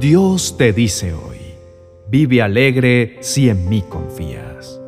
Dios te dice hoy, vive alegre si en mí confías.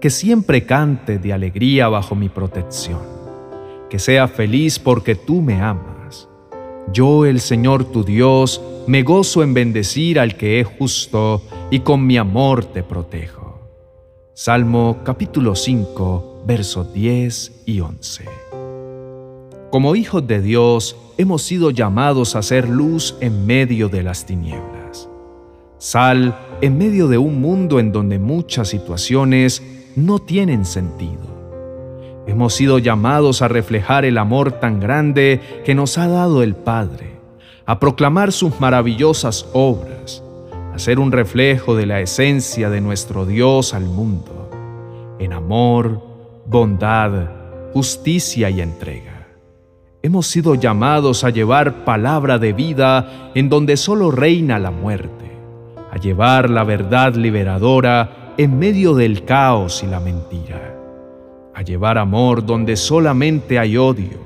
Que siempre cante de alegría bajo mi protección. Que sea feliz porque tú me amas. Yo, el Señor tu Dios, me gozo en bendecir al que es justo y con mi amor te protejo. Salmo capítulo 5, versos 10 y 11. Como hijos de Dios, hemos sido llamados a ser luz en medio de las tinieblas. Sal en medio de un mundo en donde muchas situaciones no tienen sentido. Hemos sido llamados a reflejar el amor tan grande que nos ha dado el Padre, a proclamar sus maravillosas obras, a ser un reflejo de la esencia de nuestro Dios al mundo, en amor, bondad, justicia y entrega. Hemos sido llamados a llevar palabra de vida en donde solo reina la muerte, a llevar la verdad liberadora en medio del caos y la mentira, a llevar amor donde solamente hay odio,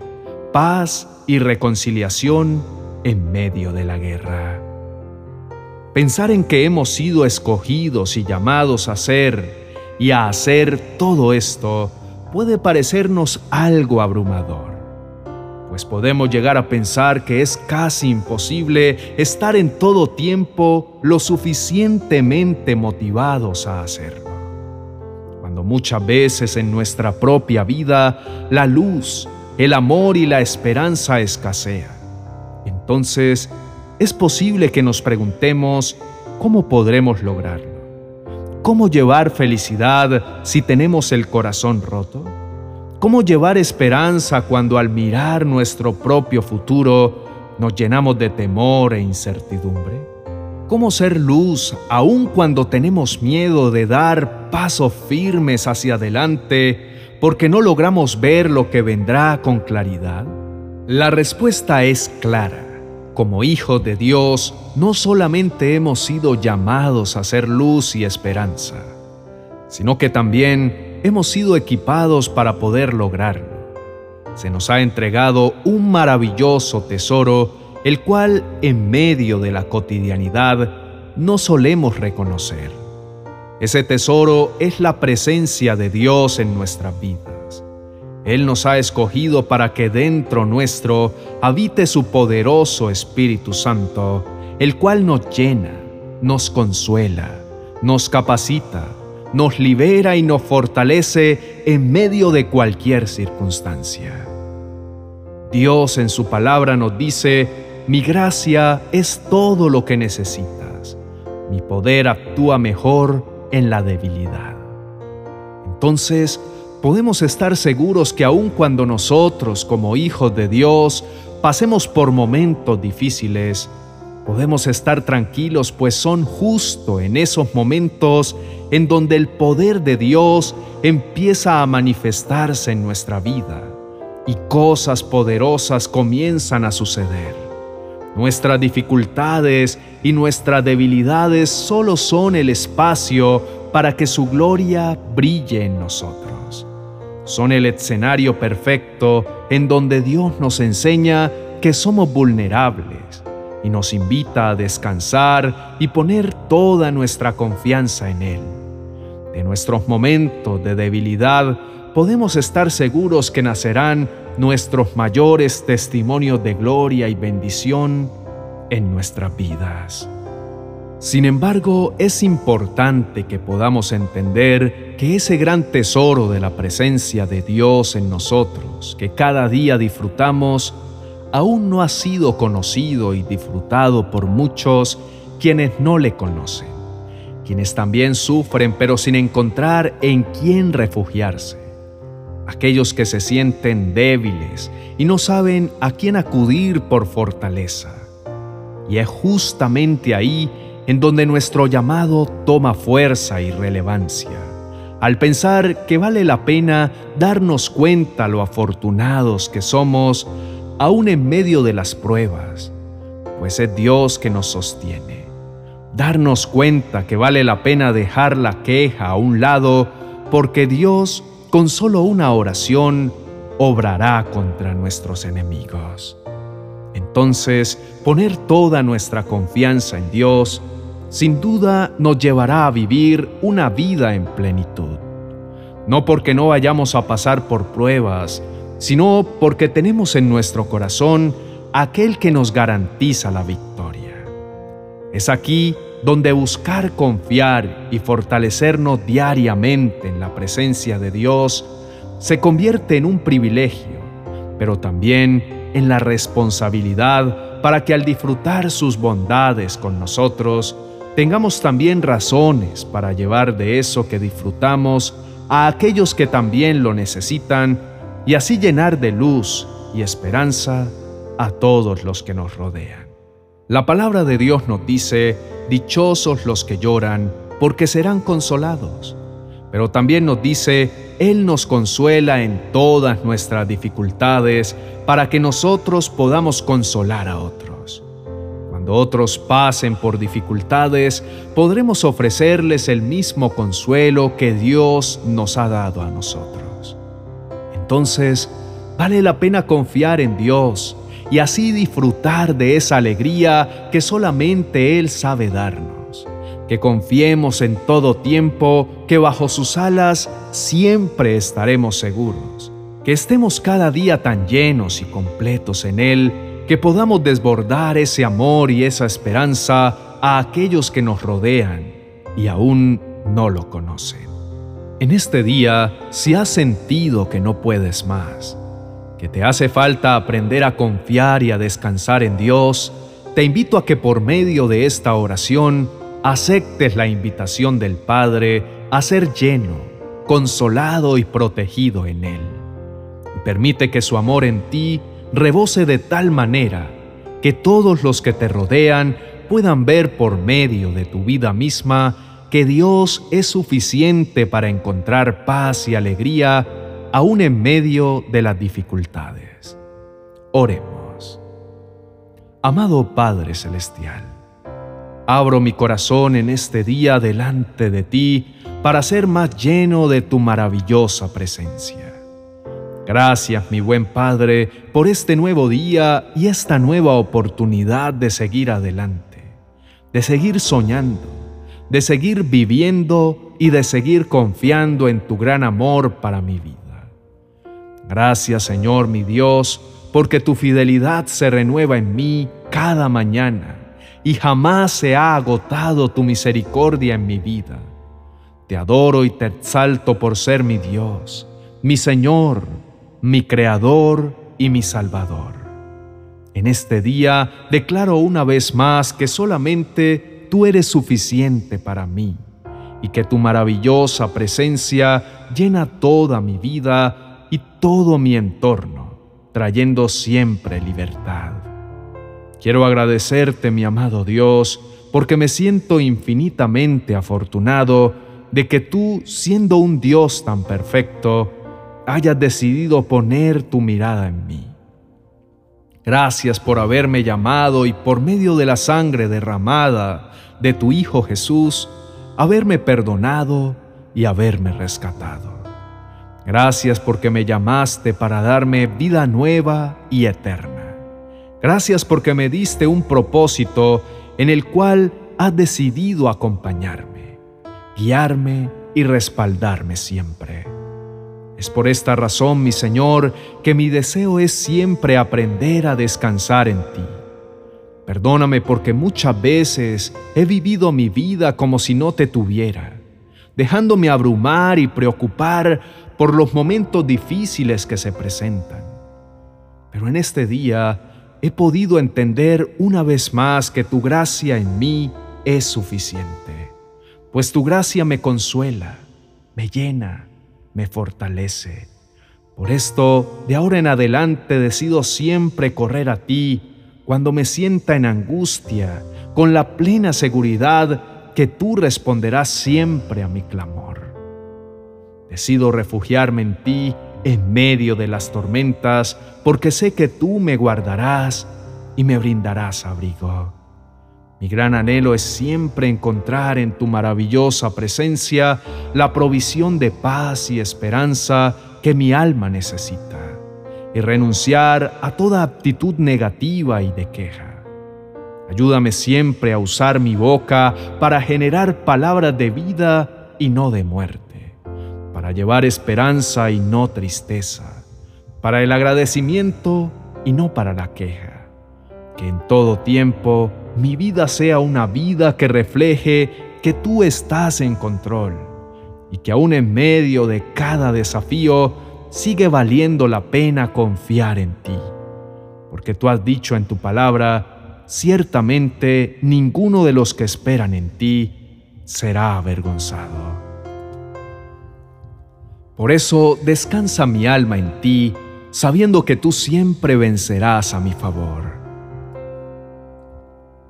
paz y reconciliación en medio de la guerra. Pensar en que hemos sido escogidos y llamados a ser y a hacer todo esto puede parecernos algo abrumador pues podemos llegar a pensar que es casi imposible estar en todo tiempo lo suficientemente motivados a hacerlo. Cuando muchas veces en nuestra propia vida la luz, el amor y la esperanza escasean. Entonces, es posible que nos preguntemos cómo podremos lograrlo. ¿Cómo llevar felicidad si tenemos el corazón roto? ¿Cómo llevar esperanza cuando al mirar nuestro propio futuro nos llenamos de temor e incertidumbre? ¿Cómo ser luz aun cuando tenemos miedo de dar pasos firmes hacia adelante porque no logramos ver lo que vendrá con claridad? La respuesta es clara. Como hijos de Dios, no solamente hemos sido llamados a ser luz y esperanza, sino que también hemos sido equipados para poder lograrlo. Se nos ha entregado un maravilloso tesoro, el cual en medio de la cotidianidad no solemos reconocer. Ese tesoro es la presencia de Dios en nuestras vidas. Él nos ha escogido para que dentro nuestro habite su poderoso Espíritu Santo, el cual nos llena, nos consuela, nos capacita, nos libera y nos fortalece en medio de cualquier circunstancia. Dios en su palabra nos dice, mi gracia es todo lo que necesitas. Mi poder actúa mejor en la debilidad. Entonces, podemos estar seguros que aun cuando nosotros, como hijos de Dios, pasemos por momentos difíciles, Podemos estar tranquilos pues son justo en esos momentos en donde el poder de Dios empieza a manifestarse en nuestra vida y cosas poderosas comienzan a suceder. Nuestras dificultades y nuestras debilidades solo son el espacio para que su gloria brille en nosotros. Son el escenario perfecto en donde Dios nos enseña que somos vulnerables y nos invita a descansar y poner toda nuestra confianza en Él. De nuestros momentos de debilidad podemos estar seguros que nacerán nuestros mayores testimonios de gloria y bendición en nuestras vidas. Sin embargo, es importante que podamos entender que ese gran tesoro de la presencia de Dios en nosotros, que cada día disfrutamos, aún no ha sido conocido y disfrutado por muchos quienes no le conocen, quienes también sufren pero sin encontrar en quién refugiarse, aquellos que se sienten débiles y no saben a quién acudir por fortaleza. Y es justamente ahí en donde nuestro llamado toma fuerza y relevancia, al pensar que vale la pena darnos cuenta lo afortunados que somos aún en medio de las pruebas, pues es Dios que nos sostiene. Darnos cuenta que vale la pena dejar la queja a un lado, porque Dios, con solo una oración, obrará contra nuestros enemigos. Entonces, poner toda nuestra confianza en Dios sin duda nos llevará a vivir una vida en plenitud. No porque no vayamos a pasar por pruebas, sino porque tenemos en nuestro corazón aquel que nos garantiza la victoria. Es aquí donde buscar confiar y fortalecernos diariamente en la presencia de Dios se convierte en un privilegio, pero también en la responsabilidad para que al disfrutar sus bondades con nosotros, tengamos también razones para llevar de eso que disfrutamos a aquellos que también lo necesitan y así llenar de luz y esperanza a todos los que nos rodean. La palabra de Dios nos dice, dichosos los que lloran, porque serán consolados. Pero también nos dice, Él nos consuela en todas nuestras dificultades para que nosotros podamos consolar a otros. Cuando otros pasen por dificultades, podremos ofrecerles el mismo consuelo que Dios nos ha dado a nosotros. Entonces, vale la pena confiar en Dios y así disfrutar de esa alegría que solamente Él sabe darnos. Que confiemos en todo tiempo que bajo sus alas siempre estaremos seguros. Que estemos cada día tan llenos y completos en Él que podamos desbordar ese amor y esa esperanza a aquellos que nos rodean y aún no lo conocen. En este día, si has sentido que no puedes más, que te hace falta aprender a confiar y a descansar en Dios, te invito a que por medio de esta oración aceptes la invitación del Padre a ser lleno, consolado y protegido en Él. Permite que su amor en ti rebose de tal manera que todos los que te rodean puedan ver por medio de tu vida misma que Dios es suficiente para encontrar paz y alegría aún en medio de las dificultades. Oremos. Amado Padre Celestial, abro mi corazón en este día delante de ti para ser más lleno de tu maravillosa presencia. Gracias, mi buen Padre, por este nuevo día y esta nueva oportunidad de seguir adelante, de seguir soñando, de seguir viviendo y de seguir confiando en tu gran amor para mi vida. Gracias Señor mi Dios, porque tu fidelidad se renueva en mí cada mañana y jamás se ha agotado tu misericordia en mi vida. Te adoro y te exalto por ser mi Dios, mi Señor, mi Creador y mi Salvador. En este día declaro una vez más que solamente tú eres suficiente para mí y que tu maravillosa presencia llena toda mi vida y todo mi entorno, trayendo siempre libertad. Quiero agradecerte, mi amado Dios, porque me siento infinitamente afortunado de que tú, siendo un Dios tan perfecto, hayas decidido poner tu mirada en mí. Gracias por haberme llamado y por medio de la sangre derramada de tu Hijo Jesús, haberme perdonado y haberme rescatado. Gracias porque me llamaste para darme vida nueva y eterna. Gracias porque me diste un propósito en el cual has decidido acompañarme, guiarme y respaldarme siempre. Es por esta razón, mi Señor, que mi deseo es siempre aprender a descansar en ti. Perdóname porque muchas veces he vivido mi vida como si no te tuviera, dejándome abrumar y preocupar por los momentos difíciles que se presentan. Pero en este día he podido entender una vez más que tu gracia en mí es suficiente, pues tu gracia me consuela, me llena, me fortalece. Por esto, de ahora en adelante decido siempre correr a ti cuando me sienta en angustia, con la plena seguridad que tú responderás siempre a mi clamor. Decido refugiarme en ti en medio de las tormentas, porque sé que tú me guardarás y me brindarás abrigo. Mi gran anhelo es siempre encontrar en tu maravillosa presencia la provisión de paz y esperanza que mi alma necesita. Y renunciar a toda actitud negativa y de queja. Ayúdame siempre a usar mi boca para generar palabras de vida y no de muerte, para llevar esperanza y no tristeza, para el agradecimiento y no para la queja. Que en todo tiempo mi vida sea una vida que refleje que tú estás en control y que aún en medio de cada desafío sigue valiendo la pena confiar en ti. Porque tú has dicho en tu palabra, ciertamente ninguno de los que esperan en ti será avergonzado. Por eso descansa mi alma en ti, sabiendo que tú siempre vencerás a mi favor.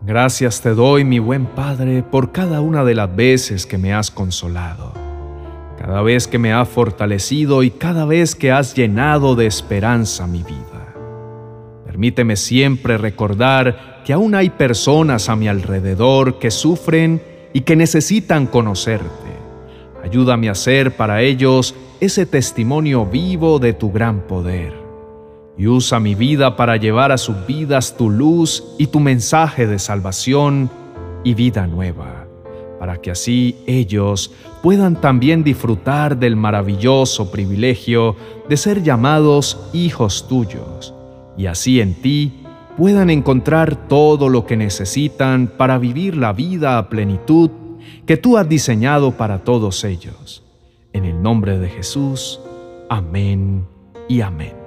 Gracias te doy, mi buen Padre, por cada una de las veces que me has consolado, cada vez que me has fortalecido y cada vez que has llenado de esperanza mi vida. Permíteme siempre recordar que aún hay personas a mi alrededor que sufren y que necesitan conocerte. Ayúdame a ser para ellos ese testimonio vivo de tu gran poder y usa mi vida para llevar a sus vidas tu luz y tu mensaje de salvación y vida nueva, para que así ellos puedan también disfrutar del maravilloso privilegio de ser llamados hijos tuyos, y así en ti puedan encontrar todo lo que necesitan para vivir la vida a plenitud que tú has diseñado para todos ellos. En el nombre de Jesús, amén y amén.